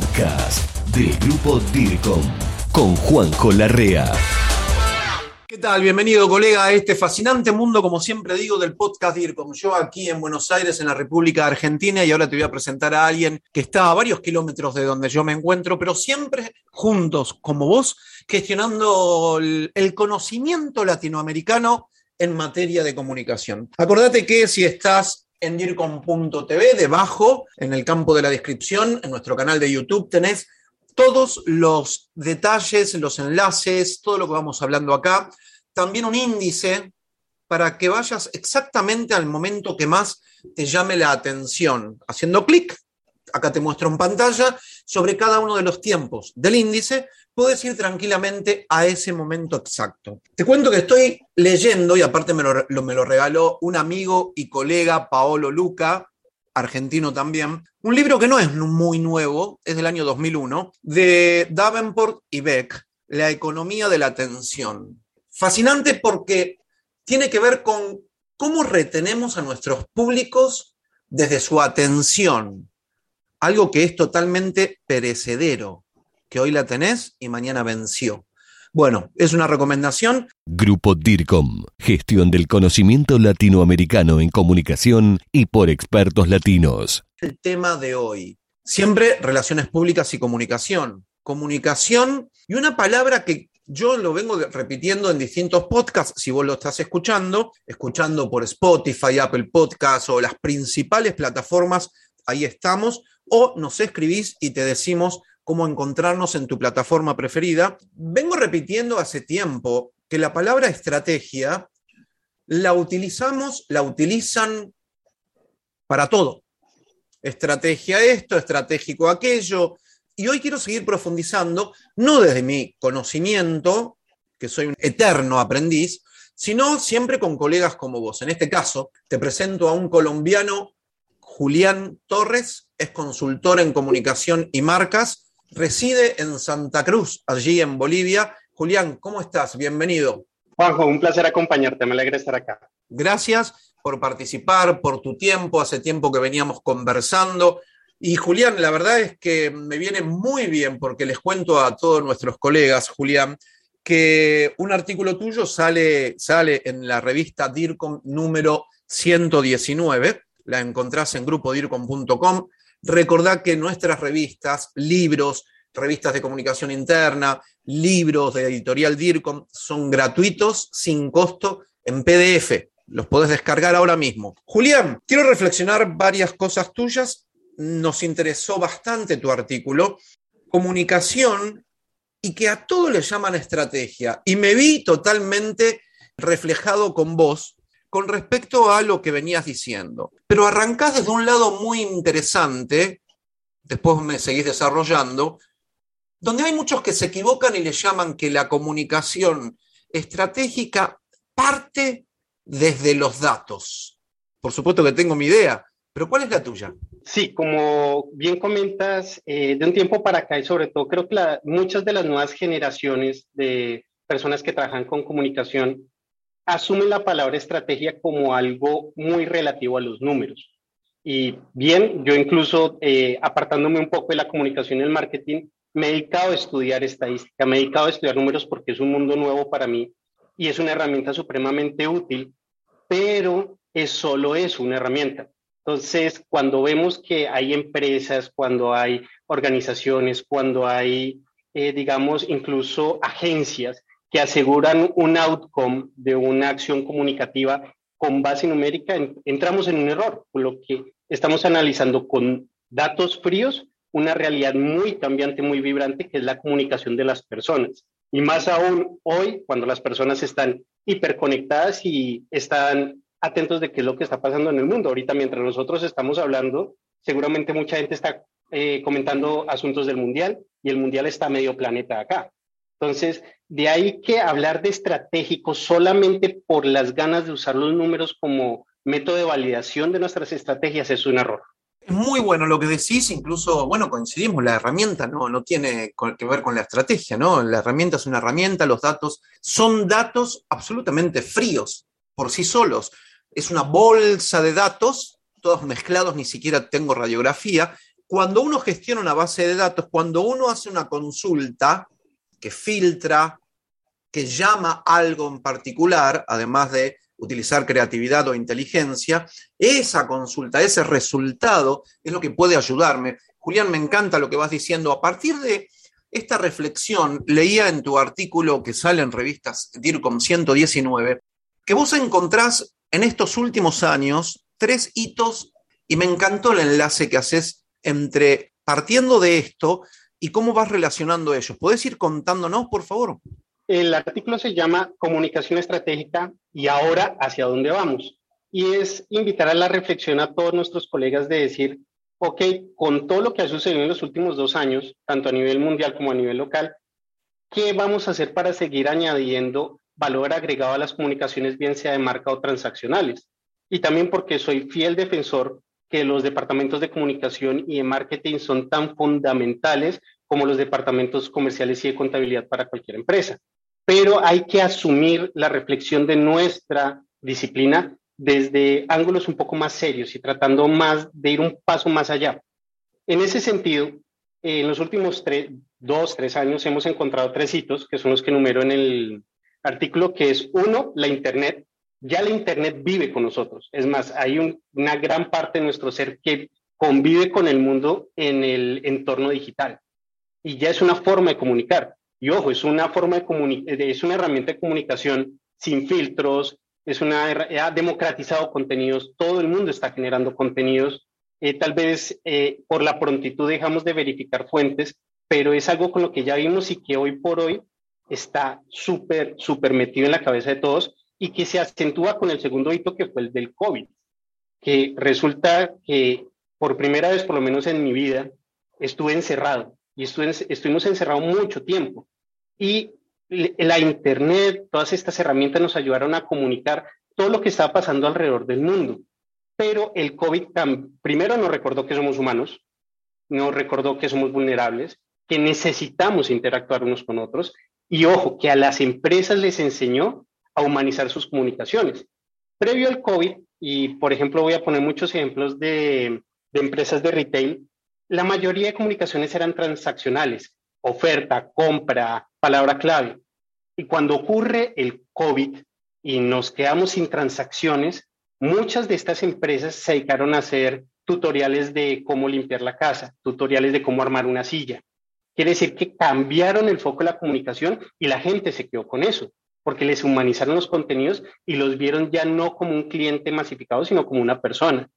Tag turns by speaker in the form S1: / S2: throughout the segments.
S1: podcast del grupo DIRCOM con Juanjo Larrea.
S2: ¿Qué tal? Bienvenido, colega, a este fascinante mundo, como siempre digo, del podcast DIRCOM. Yo aquí en Buenos Aires, en la República Argentina, y ahora te voy a presentar a alguien que está a varios kilómetros de donde yo me encuentro, pero siempre juntos, como vos, gestionando el, conocimiento latinoamericano en materia de comunicación. Acordate que si estás en dircom.tv, debajo, en el campo de la descripción, en nuestro canal de YouTube, tenés todos los detalles, los enlaces, todo lo que vamos hablando acá. También un índice para que vayas exactamente al momento que más te llame la atención. Haciendo clic, acá te muestro en pantalla, sobre cada uno de los tiempos del índice, puedes ir tranquilamente a ese momento exacto. Te cuento que estoy leyendo, y aparte me lo, me lo regaló un amigo y colega, Paolo Luca, argentino también, un libro que no es muy nuevo, es del año 2001, de Davenport y Beck, La economía de la atención. Fascinante porque tiene que ver con cómo retenemos a nuestros públicos desde su atención, algo que es totalmente perecedero, que hoy la tenés y mañana venció. Bueno, es una recomendación.
S1: Grupo DIRCOM, gestión del conocimiento latinoamericano en comunicación y por expertos latinos.
S2: El tema de hoy, siempre relaciones públicas y comunicación. Comunicación y una palabra que yo lo vengo repitiendo en distintos podcasts, si vos lo estás escuchando, escuchando por Spotify, Apple Podcasts o las principales plataformas, ahí estamos, o nos escribís y te decimos cómo encontrarnos en tu plataforma preferida. Vengo repitiendo hace tiempo que la palabra estrategia la utilizamos, la utilizan para todo. Estrategia esto, estratégico aquello. Y hoy quiero seguir profundizando, no desde mi conocimiento, que soy un eterno aprendiz, sino siempre con colegas como vos. En este caso, te presento a un colombiano, Julián Torres, es consultor en comunicación y marcas, reside en Santa Cruz, allí en Bolivia. Julián, ¿cómo estás? Bienvenido.
S3: Juanjo, un placer acompañarte, me alegra estar acá.
S2: Gracias por participar, por tu tiempo, hace tiempo que veníamos conversando. Y Julián, la verdad es que me viene muy bien porque les cuento a todos nuestros colegas, Julián, que un artículo tuyo sale, sale en la revista DIRCOM número 119, la encontrás en grupodircom.com, Recordad que nuestras revistas, libros, revistas de comunicación interna, libros de editorial DIRCOM son gratuitos, sin costo, en PDF. Los podés descargar ahora mismo. Julián, quiero reflexionar varias cosas tuyas. Nos interesó bastante tu artículo. Comunicación y que a todo le llaman estrategia. Y me vi totalmente reflejado con vos con respecto a lo que venías diciendo. Pero arrancás desde un lado muy interesante, después me seguís desarrollando, donde hay muchos que se equivocan y le llaman que la comunicación estratégica parte desde los datos. Por supuesto que tengo mi idea, pero ¿cuál es la tuya?
S3: Sí, como bien comentas, eh, de un tiempo para acá y sobre todo creo que muchas de las nuevas generaciones de personas que trabajan con comunicación asumen la palabra estrategia como algo muy relativo a los números. Y bien, yo incluso eh, apartándome un poco de la comunicación y el marketing, me he dedicado a estudiar estadística, me he dedicado a estudiar números porque es un mundo nuevo para mí y es una herramienta supremamente útil, pero es solo es una herramienta. Entonces, cuando vemos que hay empresas, cuando hay organizaciones, cuando hay, eh, digamos, incluso agencias que aseguran un outcome de una acción comunicativa con base numérica, entramos en un error, por lo que estamos analizando con datos fríos una realidad muy cambiante, muy vibrante, que es la comunicación de las personas. Y más aún hoy, cuando las personas están hiperconectadas y están atentos de qué es lo que está pasando en el mundo. Ahorita, mientras nosotros estamos hablando, seguramente mucha gente está eh, comentando asuntos del mundial y el mundial está medio planeta acá. Entonces, de ahí que hablar de estratégico solamente por las ganas de usar los números como método de validación de nuestras estrategias es un error.
S2: Es muy bueno lo que decís, incluso, bueno, coincidimos, la herramienta no, no tiene que ver con la estrategia, ¿no? La herramienta es una herramienta, los datos son datos absolutamente fríos por sí solos. Es una bolsa de datos, todos mezclados, ni siquiera tengo radiografía, cuando uno gestiona una base de datos, cuando uno hace una consulta que filtra, que llama algo en particular, además de utilizar creatividad o inteligencia, esa consulta, ese resultado es lo que puede ayudarme. Julián, me encanta lo que vas diciendo. A partir de esta reflexión, leía en tu artículo que sale en revistas DIRCOM 119, que vos encontrás en estos últimos años tres hitos y me encantó el enlace que haces entre partiendo de esto y cómo vas relacionando ellos. ¿Puedes ir contándonos, por favor?
S3: El artículo se llama Comunicación Estratégica y ahora hacia dónde vamos. Y es invitar a la reflexión a todos nuestros colegas de decir, ok, con todo lo que ha sucedido en los últimos dos años, tanto a nivel mundial como a nivel local, ¿qué vamos a hacer para seguir añadiendo valor agregado a las comunicaciones, bien sea de marca o transaccionales? Y también porque soy fiel defensor que los departamentos de comunicación y de marketing son tan fundamentales como los departamentos comerciales y de contabilidad para cualquier empresa pero hay que asumir la reflexión de nuestra disciplina desde ángulos un poco más serios y tratando más de ir un paso más allá. En ese sentido, en los últimos dos, tres años hemos encontrado tres hitos, que son los que numero en el artículo, que es uno, la Internet. Ya la Internet vive con nosotros. Es más, hay una gran parte de nuestro ser que convive con el mundo en el entorno digital. Y ya es una forma de comunicar. Y ojo, es una forma de es una herramienta de comunicación sin filtros, es una ha democratizado contenidos, todo el mundo está generando contenidos. Eh, tal vez eh, por la prontitud dejamos de verificar fuentes, pero es algo con lo que ya vimos y que hoy por hoy está súper, súper metido en la cabeza de todos y que se acentúa con el segundo hito que fue el del COVID, que resulta que por primera vez, por lo menos en mi vida, estuve encerrado y estuvimos encerrados mucho tiempo. Y la Internet, todas estas herramientas nos ayudaron a comunicar todo lo que estaba pasando alrededor del mundo. Pero el COVID primero nos recordó que somos humanos, nos recordó que somos vulnerables, que necesitamos interactuar unos con otros y ojo, que a las empresas les enseñó a humanizar sus comunicaciones. Previo al COVID, y por ejemplo voy a poner muchos ejemplos de, de empresas de retail, la mayoría de comunicaciones eran transaccionales, oferta, compra, palabra clave. Y cuando ocurre el COVID y nos quedamos sin transacciones, muchas de estas empresas se dedicaron a hacer tutoriales de cómo limpiar la casa, tutoriales de cómo armar una silla. Quiere decir que cambiaron el foco de la comunicación y la gente se quedó con eso, porque les humanizaron los contenidos y los vieron ya no como un cliente masificado, sino como una persona.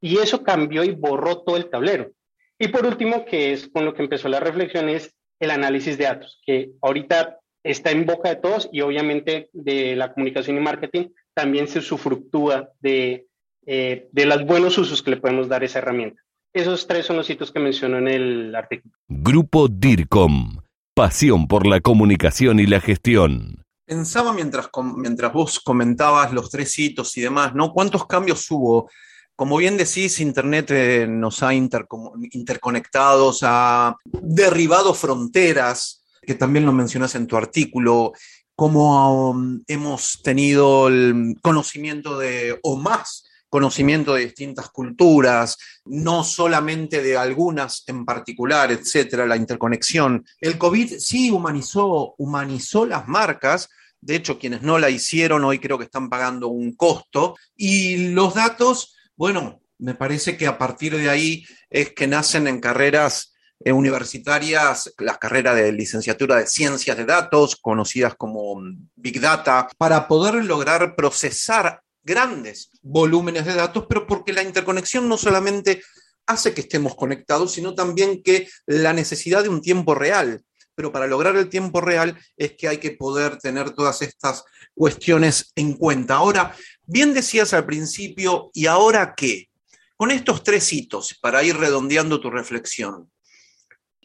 S3: Y eso cambió y borró todo el tablero. Y por último, que es con lo que empezó la reflexión, es el análisis de datos, que ahorita está en boca de todos y obviamente de la comunicación y marketing también se usufructúa de, eh, de los buenos usos que le podemos dar a esa herramienta. Esos tres son los sitios que menciono en el artículo.
S1: Grupo DIRCOM, pasión por la comunicación y la gestión.
S2: Pensaba mientras, mientras vos comentabas los tres hitos y demás, ¿no? ¿Cuántos cambios hubo como bien decís, Internet eh, nos ha interconectados, ha derribado fronteras, que también lo mencionas en tu artículo, cómo um, hemos tenido el conocimiento de, o más conocimiento de distintas culturas, no solamente de algunas en particular, etcétera, la interconexión. El COVID sí humanizó, humanizó las marcas, de hecho, quienes no la hicieron hoy creo que están pagando un costo, y los datos bueno, me parece que a partir de ahí es que nacen en carreras eh, universitarias las carreras de licenciatura de ciencias de datos, conocidas como mm, Big Data, para poder lograr procesar grandes volúmenes de datos, pero porque la interconexión no solamente hace que estemos conectados, sino también que la necesidad de un tiempo real. Pero para lograr el tiempo real es que hay que poder tener todas estas cuestiones en cuenta. Ahora, Bien decías al principio, ¿y ahora qué? Con estos tres hitos, para ir redondeando tu reflexión,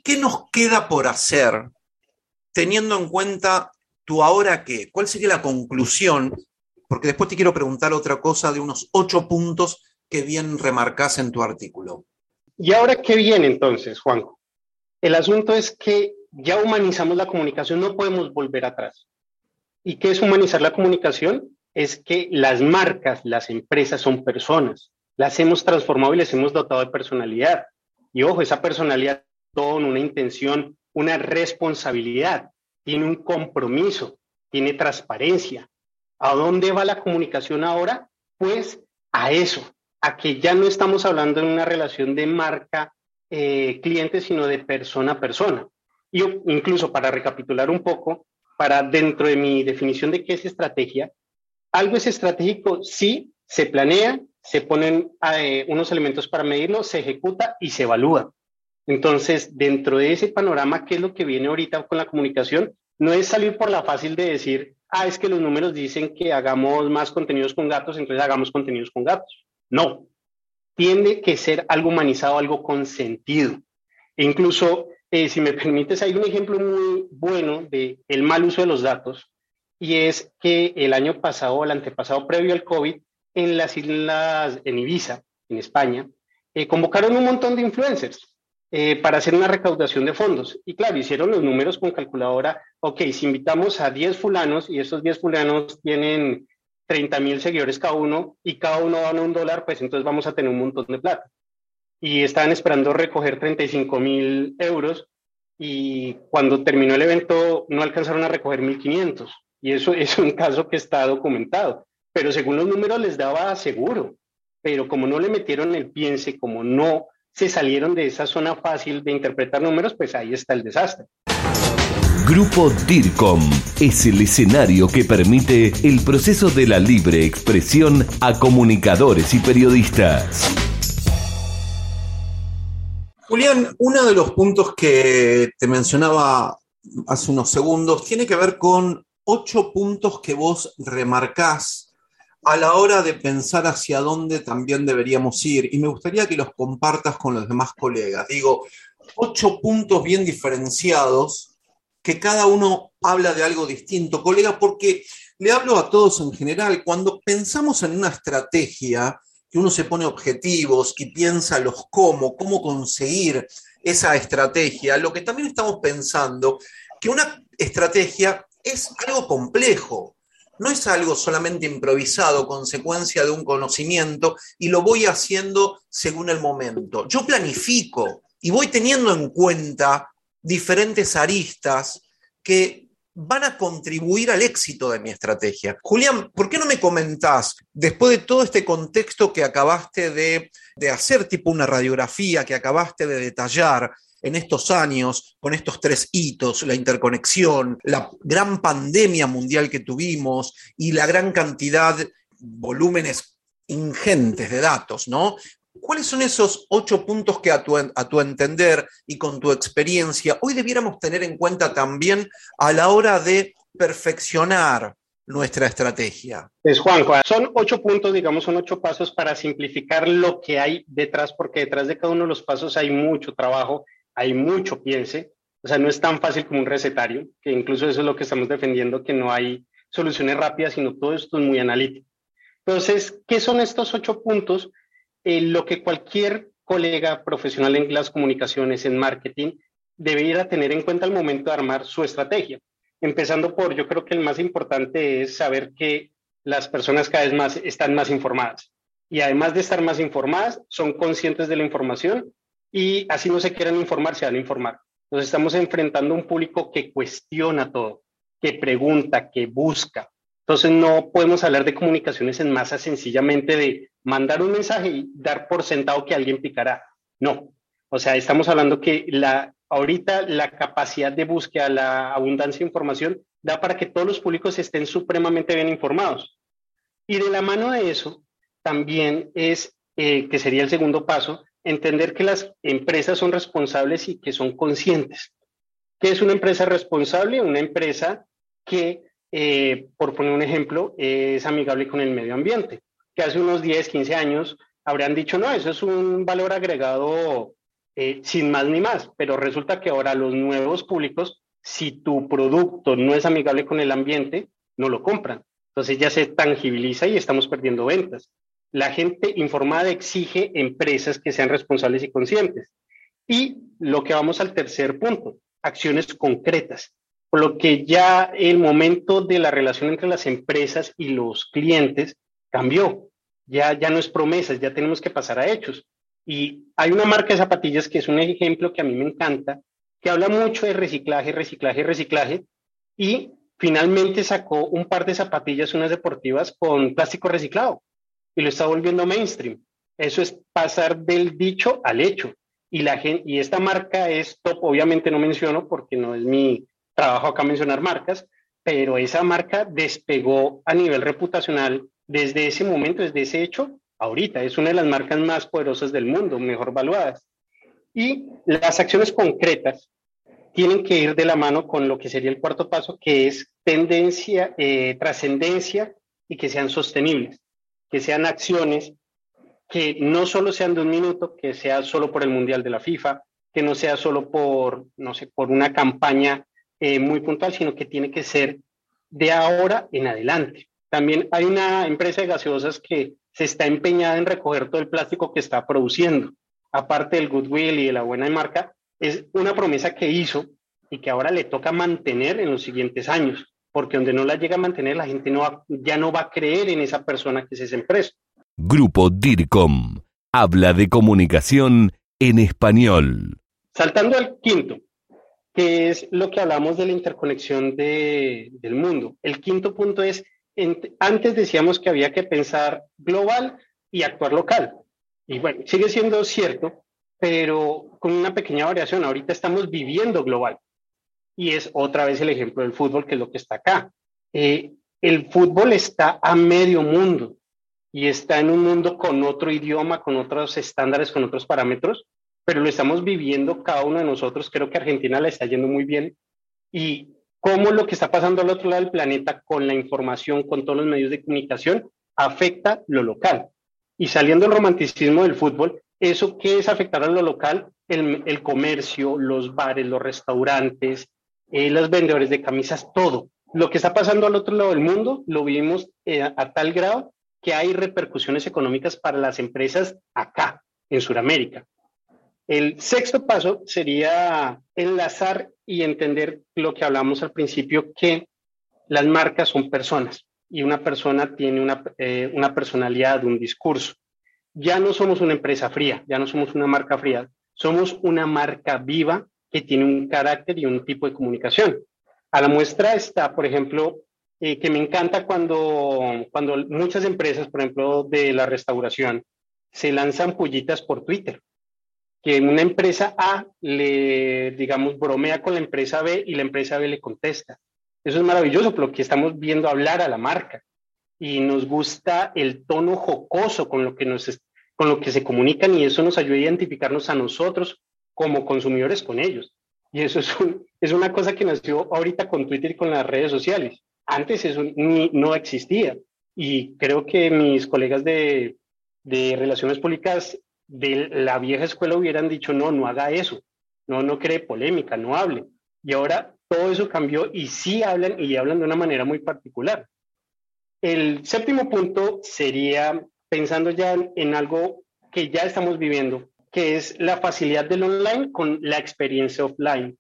S2: ¿qué nos queda por hacer teniendo en cuenta tu ahora qué? ¿Cuál sería la conclusión? Porque después te quiero preguntar otra cosa de unos ocho puntos que bien remarcas en tu artículo.
S3: ¿Y ahora qué viene entonces, Juanjo? El asunto es que ya humanizamos la comunicación, no podemos volver atrás. ¿Y qué es humanizar la comunicación? es que las marcas, las empresas son personas. Las hemos transformado y les hemos dotado de personalidad. Y ojo, esa personalidad tiene una intención, una responsabilidad, tiene un compromiso, tiene transparencia. ¿A dónde va la comunicación ahora? Pues a eso, a que ya no estamos hablando de una relación de marca eh, sino de persona a persona. Y incluso para recapitular un poco, para dentro de mi definición de qué es estrategia, algo es estratégico si se planea, se ponen eh, unos elementos para medirlo, se ejecuta y se evalúa. Entonces, dentro de ese panorama, ¿qué es lo que viene ahorita con la comunicación? No es salir por la fácil de decir, ah, es que los números dicen que hagamos más contenidos con gatos, entonces hagamos contenidos con gatos. No, tiene que ser algo humanizado, algo con sentido. E incluso, eh, si me permites, hay un ejemplo muy bueno de el mal uso de los datos y es que el año pasado, el antepasado previo al COVID, en las islas, en Ibiza, en España, eh, convocaron un montón de influencers eh, para hacer una recaudación de fondos. Y claro, hicieron los números con calculadora, ok, si invitamos a 10 fulanos y esos 10 fulanos tienen 30 mil seguidores cada uno y cada uno a un dólar, pues entonces vamos a tener un montón de plata. Y estaban esperando recoger 35 mil euros y cuando terminó el evento no alcanzaron a recoger 1.500. Y eso es un caso que está documentado. Pero según los números les daba seguro. Pero como no le metieron el piense, como no se salieron de esa zona fácil de interpretar números, pues ahí está el desastre.
S1: Grupo DIRCOM es el escenario que permite el proceso de la libre expresión a comunicadores y periodistas.
S2: Julián, uno de los puntos que te mencionaba hace unos segundos tiene que ver con ocho puntos que vos remarcás a la hora de pensar hacia dónde también deberíamos ir. Y me gustaría que los compartas con los demás colegas. Digo, ocho puntos bien diferenciados que cada uno habla de algo distinto, colega, porque le hablo a todos en general, cuando pensamos en una estrategia, que uno se pone objetivos y piensa los cómo, cómo conseguir esa estrategia, lo que también estamos pensando, que una estrategia es algo complejo, no es algo solamente improvisado, consecuencia de un conocimiento, y lo voy haciendo según el momento. Yo planifico y voy teniendo en cuenta diferentes aristas que van a contribuir al éxito de mi estrategia. Julián, ¿por qué no me comentás, después de todo este contexto que acabaste de, de hacer, tipo una radiografía que acabaste de detallar, en estos años, con estos tres hitos, la interconexión, la gran pandemia mundial que tuvimos y la gran cantidad, volúmenes ingentes de datos, ¿no? ¿Cuáles son esos ocho puntos que a tu, a tu, entender y con tu experiencia hoy debiéramos tener en cuenta también a la hora de perfeccionar nuestra estrategia?
S3: Pues Juan, son ocho puntos, digamos, son ocho pasos para simplificar lo que hay detrás, porque detrás de cada uno de los pasos hay mucho trabajo, hay mucho piense. O sea, no es tan fácil como un recetario, que incluso eso es lo que estamos defendiendo, que no hay soluciones rápidas, sino todo esto es muy analítico. Entonces, ¿qué son estos ocho puntos? Eh, lo que cualquier colega profesional en las comunicaciones, en marketing, debería tener en cuenta al momento de armar su estrategia. Empezando por, yo creo que el más importante es saber que las personas cada vez más están más informadas. Y además de estar más informadas, son conscientes de la información y así no se quieran informar, se van a informar. Nos estamos enfrentando a un público que cuestiona todo, que pregunta, que busca. Entonces no podemos hablar de comunicaciones en masa sencillamente de mandar un mensaje y dar por sentado que alguien picará. No. O sea, estamos hablando que la, ahorita la capacidad de búsqueda, la abundancia de información, da para que todos los públicos estén supremamente bien informados. Y de la mano de eso, también es, eh, que sería el segundo paso, entender que las empresas son responsables y que son conscientes. ¿Qué es una empresa responsable? Una empresa que eh, por poner un ejemplo, es amigable con el medio ambiente, que hace unos 10, 15 años habrían dicho, no, eso es un valor agregado eh, sin más ni más, pero resulta que ahora los nuevos públicos, si tu producto no es amigable con el ambiente, no lo compran. Entonces ya se tangibiliza y estamos perdiendo ventas. La gente informada exige empresas que sean responsables y conscientes. Y lo que vamos al tercer punto, acciones concretas por lo que ya el momento de la relación entre las empresas y los clientes cambió. Ya, ya no es promesas, ya tenemos que pasar a hechos. Y hay una marca de zapatillas que es un ejemplo que a mí me encanta, que habla mucho de reciclaje, reciclaje, reciclaje, y finalmente sacó un par de zapatillas, unas deportivas, con plástico reciclado, y lo está volviendo mainstream. Eso es pasar del dicho al hecho. Y, la y esta marca es top, obviamente no menciono porque no es mi trabajo acá mencionar marcas, pero esa marca despegó a nivel reputacional desde ese momento, desde ese hecho, ahorita. Es una de las marcas más poderosas del mundo, mejor valuadas. Y las acciones concretas tienen que ir de la mano con lo que sería el cuarto paso, que es tendencia, eh, trascendencia y que sean sostenibles, que sean acciones que no solo sean de un minuto, que sea solo por el Mundial de la FIFA, que no sea solo por, no sé, por una campaña eh, muy puntual, sino que tiene que ser de ahora en adelante. También hay una empresa de gaseosas que se está empeñada en recoger todo el plástico que está produciendo. Aparte del goodwill y de la buena marca, es una promesa que hizo y que ahora le toca mantener en los siguientes años, porque donde no la llega a mantener, la gente no ya no va a creer en esa persona que es esa empresa.
S1: Grupo DIRCOM habla de comunicación en español.
S3: Saltando al quinto, que es lo que hablamos de la interconexión de, del mundo. El quinto punto es, antes decíamos que había que pensar global y actuar local. Y bueno, sigue siendo cierto, pero con una pequeña variación. Ahorita estamos viviendo global. Y es otra vez el ejemplo del fútbol, que es lo que está acá. Eh, el fútbol está a medio mundo y está en un mundo con otro idioma, con otros estándares, con otros parámetros, pero lo estamos viviendo cada uno de nosotros. Creo que Argentina le está yendo muy bien. Y cómo lo que está pasando al otro lado del planeta con la información, con todos los medios de comunicación, afecta lo local. Y saliendo del romanticismo del fútbol, ¿eso qué es afectar a lo local? El, comercio, los bares, los restaurantes, eh, los vendedores de camisas, todo. Lo que está pasando al otro lado del mundo lo vivimos eh, a tal grado que hay repercusiones económicas para las empresas acá, en Sudamérica. El sexto paso sería enlazar y entender lo que hablamos al principio, que las marcas son personas y una persona tiene una, eh, una personalidad, un discurso. Ya no somos una empresa fría, ya no somos una marca fría, somos una marca viva que tiene un carácter y un tipo de comunicación. A la muestra está, por ejemplo, eh, que me encanta cuando, cuando muchas empresas, por ejemplo, de la restauración, se lanzan pollitas por Twitter que una empresa A le, digamos, bromea con la empresa B y la empresa B le contesta. Eso es maravilloso, porque estamos viendo hablar a la marca y nos gusta el tono jocoso con lo que, nos, con lo que se comunican y eso nos ayuda a identificarnos a nosotros como consumidores con ellos. Y eso es, es una cosa que nació ahorita con Twitter y con las redes sociales. Antes eso ni, no existía. Y creo que mis colegas de, de relaciones públicas de la vieja escuela hubieran dicho, no, no haga eso, no, no cree polémica, no hable. Y ahora todo eso cambió y sí hablan y hablan de una manera muy particular. El séptimo punto sería pensando ya en, algo que ya estamos viviendo, que es la facilidad del online con la experiencia offline,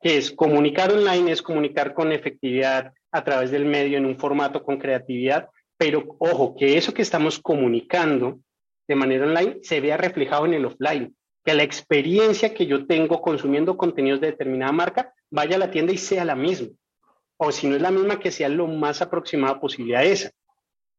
S3: que es comunicar online, es comunicar con efectividad a través del medio en un formato con creatividad, pero ojo, que eso que estamos comunicando de manera online se vea reflejado en el offline, que la experiencia que yo tengo consumiendo contenidos de determinada marca vaya a la tienda y sea la misma. O si no es la misma, que sea lo más aproximada posible a esa.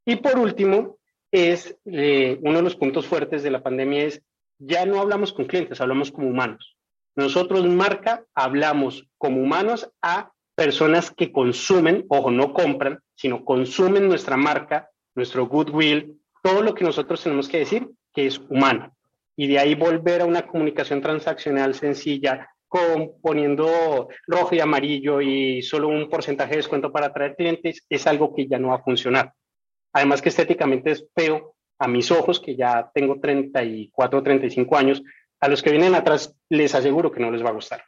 S3: Y por último, es eh, uno de los puntos fuertes de la pandemia es, ya no hablamos con clientes, hablamos como humanos. Nosotros, marca, hablamos como humanos a personas que consumen, ojo, no compran, sino consumen nuestra marca, nuestro goodwill, todo lo que nosotros tenemos que decir que es humano. Y de ahí volver a una comunicación transaccional sencilla, con, poniendo rojo y amarillo y solo un porcentaje de descuento para atraer clientes, es algo que ya no va a funcionar. Además que estéticamente es feo a mis ojos, que ya tengo 34 o 35 años, a los que vienen atrás les aseguro que no les va a gustar.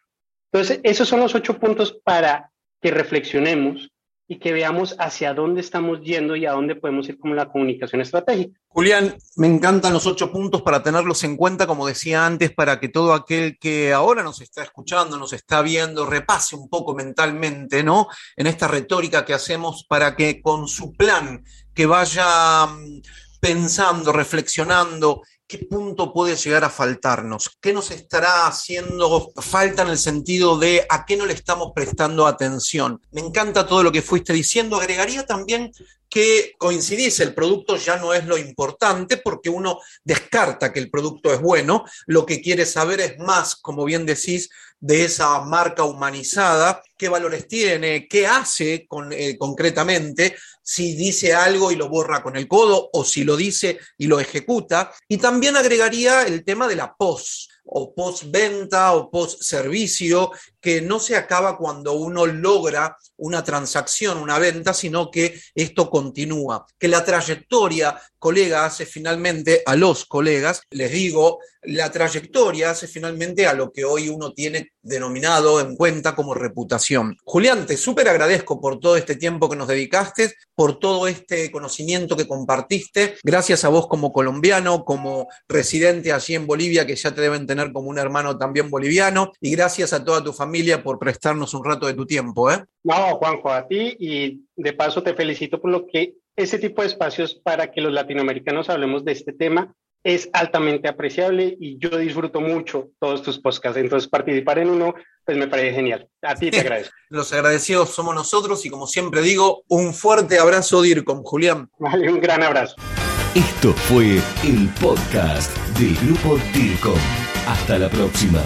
S3: Entonces, esos son los ocho puntos para que reflexionemos y que veamos hacia dónde estamos yendo y a dónde podemos ir con la comunicación estratégica.
S2: Julián, me encantan los ocho puntos para tenerlos en cuenta, como decía antes, para que todo aquel que ahora nos está escuchando, nos está viendo, repase un poco mentalmente, ¿no? En esta retórica que hacemos para que con su plan, que vaya mm, pensando, reflexionando, ¿qué punto puede llegar a faltarnos? ¿Qué nos estará haciendo falta en el sentido de a qué no le estamos prestando atención? Me encanta todo lo que fuiste diciendo. Agregaría también que coincidís, el producto ya no es lo importante porque uno descarta que el producto es bueno, lo que quiere saber es más, como bien decís, de esa marca humanizada, qué valores tiene, qué hace con, eh, concretamente, si dice algo y lo borra con el codo o si lo dice y lo ejecuta. Y también agregaría el tema de la pos o post-venta o post-servicio, que no se acaba cuando uno logra una transacción, una venta, sino que esto continúa. Que la trayectoria, colega, hace finalmente a los colegas, les digo, la trayectoria hace finalmente a lo que hoy uno tiene denominado en cuenta como reputación. Julián, te súper agradezco por todo este tiempo que nos dedicaste, por todo este conocimiento que compartiste. Gracias a vos como colombiano, como residente allí en Bolivia, que ya te deben tener como un hermano también boliviano. Y gracias a toda tu familia por prestarnos un rato de tu tiempo. ¿eh?
S3: No, Juanjo, a ti y de paso te felicito por lo que ese tipo de espacios para que los latinoamericanos hablemos de este tema es altamente apreciable y yo disfruto mucho todos tus podcasts. Entonces, participar en uno, pues me parece genial. A ti te agradezco.
S2: Los agradecidos somos nosotros y como siempre digo, un fuerte abrazo DIRCOM, Julián.
S3: Vale, un gran abrazo.
S1: Esto fue el podcast del Grupo DIRCOM. Hasta la próxima.